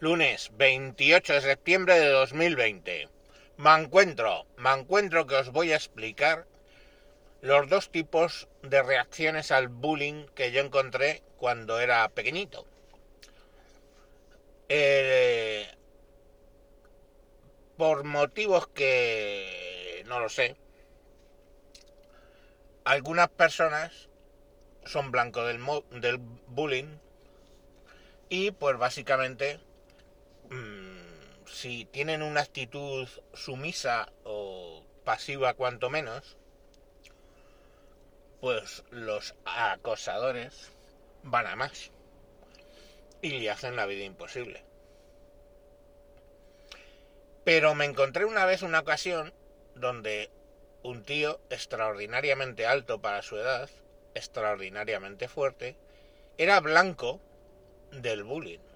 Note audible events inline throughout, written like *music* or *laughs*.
Lunes 28 de septiembre de 2020. Me encuentro, me encuentro que os voy a explicar los dos tipos de reacciones al bullying que yo encontré cuando era pequeñito. Eh, por motivos que no lo sé, algunas personas son blanco del, del bullying y pues básicamente mm, si tienen una actitud sumisa o pasiva cuanto menos, pues los acosadores van a más y le hacen la vida imposible. Pero me encontré una vez una ocasión donde un tío extraordinariamente alto para su edad, extraordinariamente fuerte, era blanco del bullying.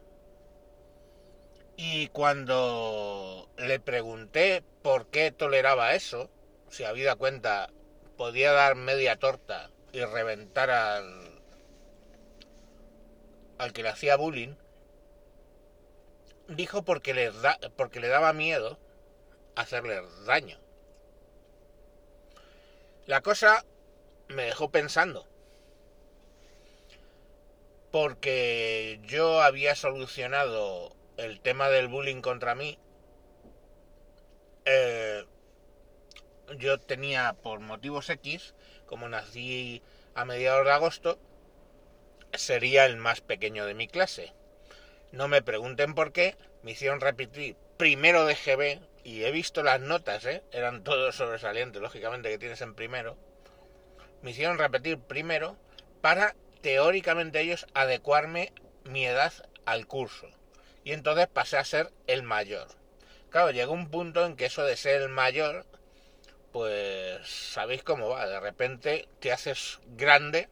Y cuando le pregunté por qué toleraba eso, si había cuenta podía dar media torta y reventar al, al que le hacía bullying, dijo porque da, porque le daba miedo hacerle daño. La cosa me dejó pensando. Porque yo había solucionado el tema del bullying contra mí. Eh, yo tenía por motivos X, como nací a mediados de agosto, sería el más pequeño de mi clase. No me pregunten por qué, me hicieron repetir primero de GB y he visto las notas, ¿eh? eran todos sobresalientes, lógicamente, que tienes en primero. Me hicieron repetir primero para teóricamente ellos adecuarme mi edad al curso. Y entonces pasé a ser el mayor. Claro, llegó un punto en que eso de ser el mayor, pues sabéis cómo va. De repente te haces grande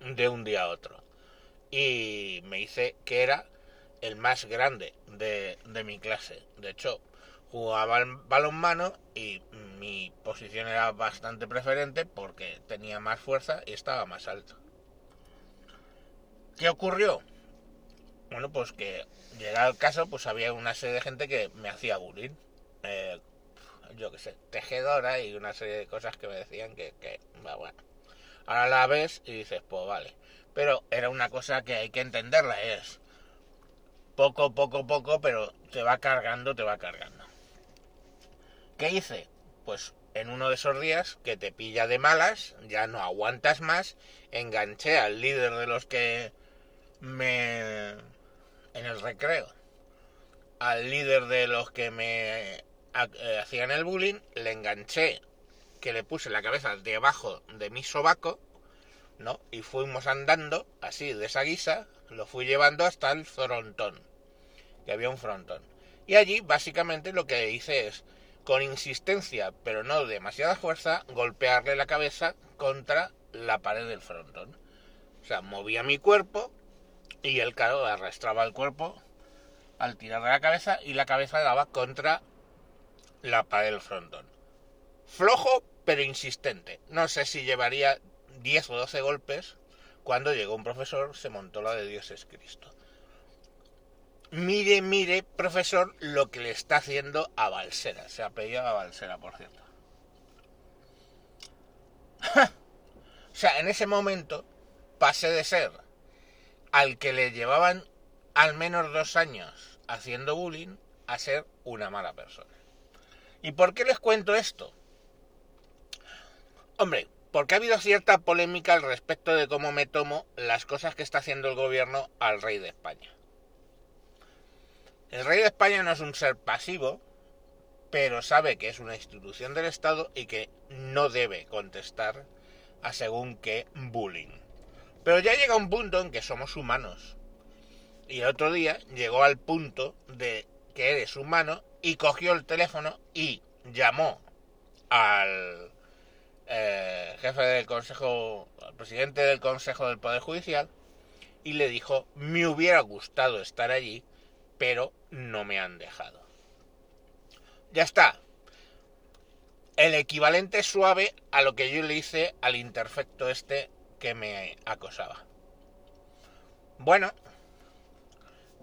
de un día a otro. Y me hice que era el más grande de, de mi clase. De hecho, jugaba balonmano y mi posición era bastante preferente porque tenía más fuerza y estaba más alto. ¿Qué ocurrió? Bueno, pues que llegado el caso, pues había una serie de gente que me hacía bullying. Eh, yo qué sé, tejedora y una serie de cosas que me decían que, que, bueno. Ahora la ves y dices, pues vale. Pero era una cosa que hay que entenderla, es poco, poco, poco, pero te va cargando, te va cargando. ¿Qué hice? Pues en uno de esos días que te pilla de malas, ya no aguantas más, enganché al líder de los que. Recreo, al líder de los que me eh, hacían el bullying, le enganché, que le puse la cabeza debajo de mi sobaco, ¿no? Y fuimos andando, así, de esa guisa, lo fui llevando hasta el frontón, que había un frontón. Y allí, básicamente, lo que hice es con insistencia, pero no demasiada fuerza, golpearle la cabeza contra la pared del frontón. O sea, movía mi cuerpo y el caro arrastraba el cuerpo al tirar de la cabeza y la cabeza daba contra la pared del frontón. Flojo, pero insistente. No sé si llevaría 10 o 12 golpes cuando llegó un profesor, se montó la de Dios es Cristo mire, mire, profesor, lo que le está haciendo a Balsera. Se apellidaba Balsera, por cierto. *laughs* o sea, en ese momento pasé de ser al que le llevaban al menos dos años haciendo bullying a ser una mala persona. ¿Y por qué les cuento esto? Hombre, porque ha habido cierta polémica al respecto de cómo me tomo las cosas que está haciendo el gobierno al rey de España. El rey de España no es un ser pasivo, pero sabe que es una institución del Estado y que no debe contestar a según qué bullying. Pero ya llega un punto en que somos humanos. Y el otro día llegó al punto de que eres humano y cogió el teléfono y llamó al eh, jefe del consejo, al presidente del consejo del Poder Judicial y le dijo, me hubiera gustado estar allí pero no me han dejado. Ya está. El equivalente suave a lo que yo le hice al interfecto este que me acosaba. Bueno,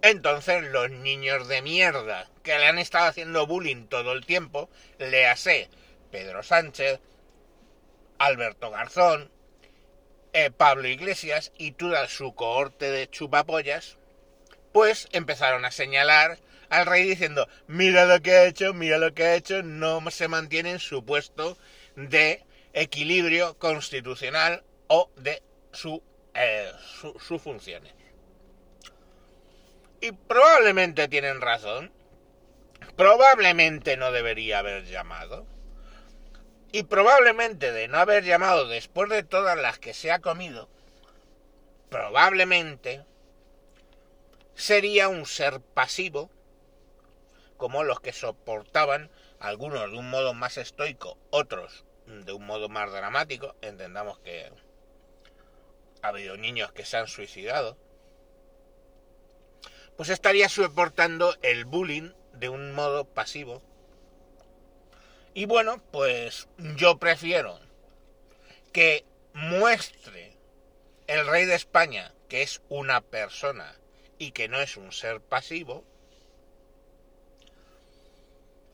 Entonces los niños de mierda que le han estado haciendo bullying todo el tiempo, le hace Pedro Sánchez, Alberto Garzón, eh, Pablo Iglesias y toda su cohorte de chupapollas, pues empezaron a señalar al rey diciendo, mira lo que ha hecho, mira lo que ha hecho, no se mantiene en su puesto de equilibrio constitucional o de su, eh, sus funciones. Y probablemente tienen razón. Probablemente no debería haber llamado. Y probablemente de no haber llamado después de todas las que se ha comido, probablemente sería un ser pasivo, como los que soportaban, algunos de un modo más estoico, otros de un modo más dramático. Entendamos que ha habido niños que se han suicidado. Pues estaría soportando el bullying de un modo pasivo y bueno, pues yo prefiero que muestre el rey de España que es una persona y que no es un ser pasivo,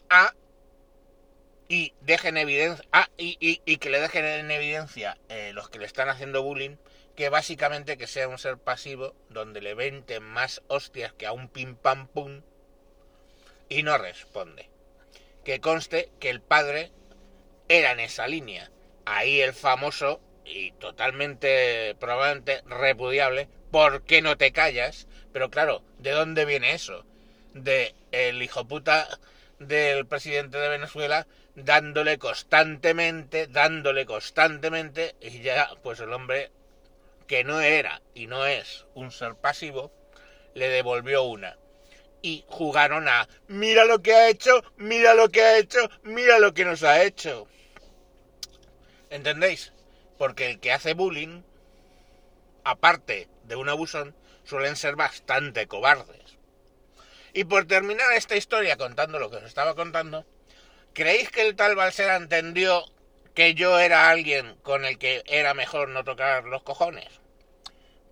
a y dejen evidencia y, y, que le dejen en evidencia eh, los que le están haciendo bullying que básicamente que sea un ser pasivo donde le venten más hostias que a un pim pam pum y no responde que conste que el padre era en esa línea. Ahí el famoso y totalmente probablemente repudiable, ¿por qué no te callas? Pero claro, ¿de dónde viene eso? De el hijo puta del presidente de Venezuela dándole constantemente, dándole constantemente, y ya pues el hombre que no era y no es un ser pasivo, le devolvió una y jugaron a mira lo que ha hecho, mira lo que ha hecho, mira lo que nos ha hecho. ¿Entendéis? Porque el que hace bullying, aparte de un abusón, suelen ser bastante cobardes. Y por terminar esta historia contando lo que os estaba contando, ¿creéis que el tal Balsera entendió que yo era alguien con el que era mejor no tocar los cojones?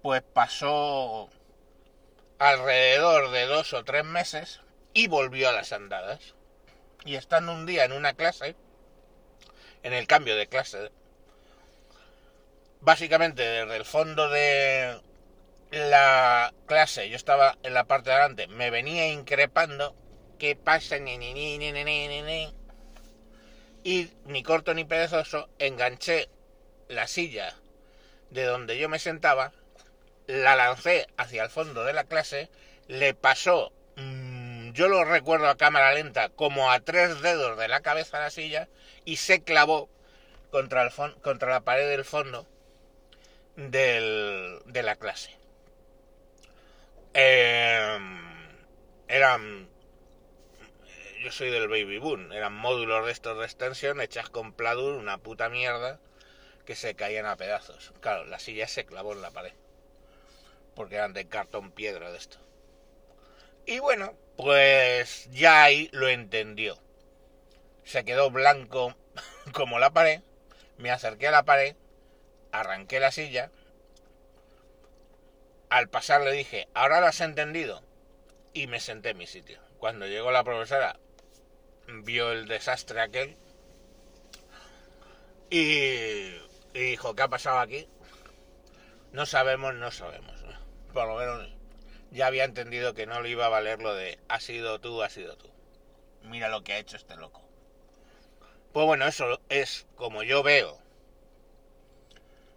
Pues pasó alrededor de dos o tres meses y volvió a las andadas. Y estando un día en una clase, en el cambio de clase, básicamente desde el fondo de la clase, yo estaba en la parte de adelante, me venía increpando, ¿qué pasa? Ni, ni, ni. Y ni corto ni perezoso, enganché la silla de donde yo me sentaba la lancé hacia el fondo de la clase, le pasó, mm, yo lo recuerdo a cámara lenta, como a tres dedos de la cabeza a la silla y se clavó contra, el contra la pared del fondo del, de la clase. Em, eran yo soy del Baby Boom, eran módulos de estos de extensión hechas con pladur, una puta mierda, que se caían a pedazos. Claro, la silla se clavó en la pared porque eran de cartón piedra de esto. Y bueno, pues ya ahí lo entendió. Se quedó blanco *laughs* como la pared, me acerqué a la pared, arranqué la silla, al pasar le dije, ahora lo has entendido, y me senté en mi sitio. Cuando llegó la profesora, vio el desastre aquel y, dijo, ¿qué ha pasado aquí? No sabemos, no sabemos por lo menos ya había entendido que no le iba a valer lo de ha sido tú, ha sido tú. Mira lo que ha hecho este loco. Pues bueno, eso es como yo veo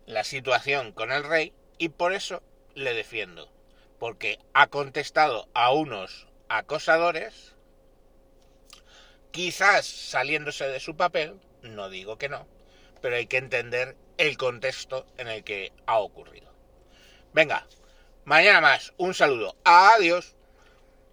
la situación con el rey y por eso le defiendo. Porque ha contestado a unos acosadores, quizás saliéndose de su papel, no digo que no, pero hay que entender el contexto en el que ha ocurrido. Venga, Mañana más. Un saludo. Adiós.